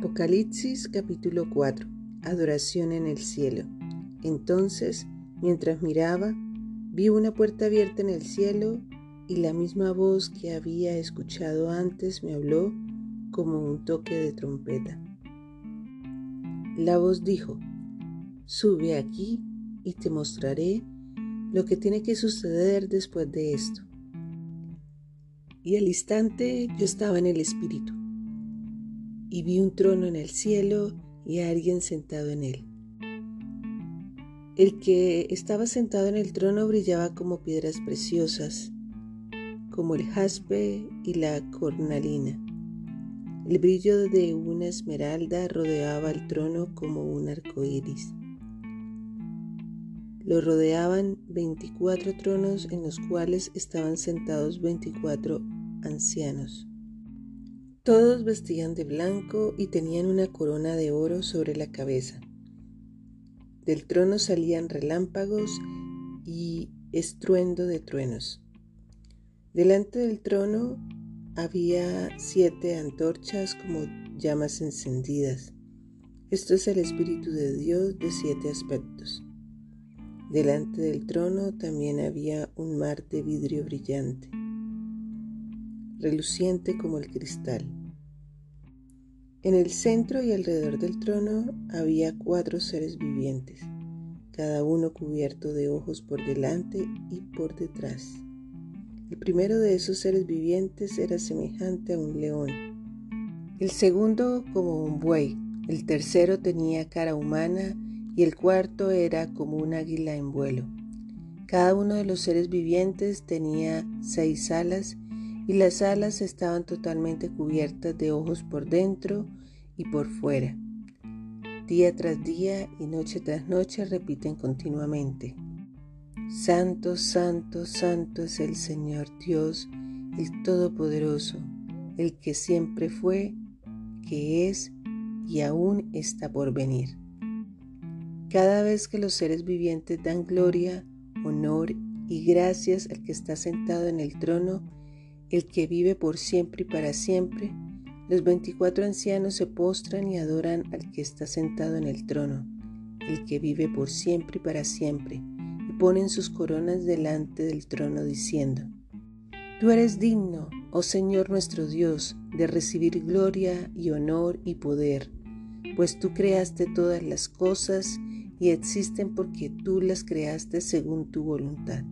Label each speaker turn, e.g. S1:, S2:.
S1: Apocalipsis capítulo 4. Adoración en el cielo. Entonces, mientras miraba, vi una puerta abierta en el cielo y la misma voz que había escuchado antes me habló como un toque de trompeta. La voz dijo, sube aquí y te mostraré lo que tiene que suceder después de esto. Y al instante yo estaba en el Espíritu y vi un trono en el cielo y a alguien sentado en él. El que estaba sentado en el trono brillaba como piedras preciosas, como el jaspe y la cornalina. El brillo de una esmeralda rodeaba el trono como un arco iris. Lo rodeaban veinticuatro tronos en los cuales estaban sentados veinticuatro ancianos. Todos vestían de blanco y tenían una corona de oro sobre la cabeza. Del trono salían relámpagos y estruendo de truenos. Delante del trono había siete antorchas como llamas encendidas. Esto es el Espíritu de Dios de siete aspectos. Delante del trono también había un mar de vidrio brillante reluciente como el cristal. En el centro y alrededor del trono había cuatro seres vivientes, cada uno cubierto de ojos por delante y por detrás. El primero de esos seres vivientes era semejante a un león, el segundo como un buey, el tercero tenía cara humana y el cuarto era como un águila en vuelo. Cada uno de los seres vivientes tenía seis alas y las alas estaban totalmente cubiertas de ojos por dentro y por fuera. Día tras día y noche tras noche repiten continuamente. Santo, santo, santo es el Señor Dios, el Todopoderoso, el que siempre fue, que es y aún está por venir. Cada vez que los seres vivientes dan gloria, honor y gracias al que está sentado en el trono, el que vive por siempre y para siempre, los veinticuatro ancianos se postran y adoran al que está sentado en el trono, el que vive por siempre y para siempre, y ponen sus coronas delante del trono diciendo, Tú eres digno, oh Señor nuestro Dios, de recibir gloria y honor y poder, pues tú creaste todas las cosas y existen porque tú las creaste según tu voluntad.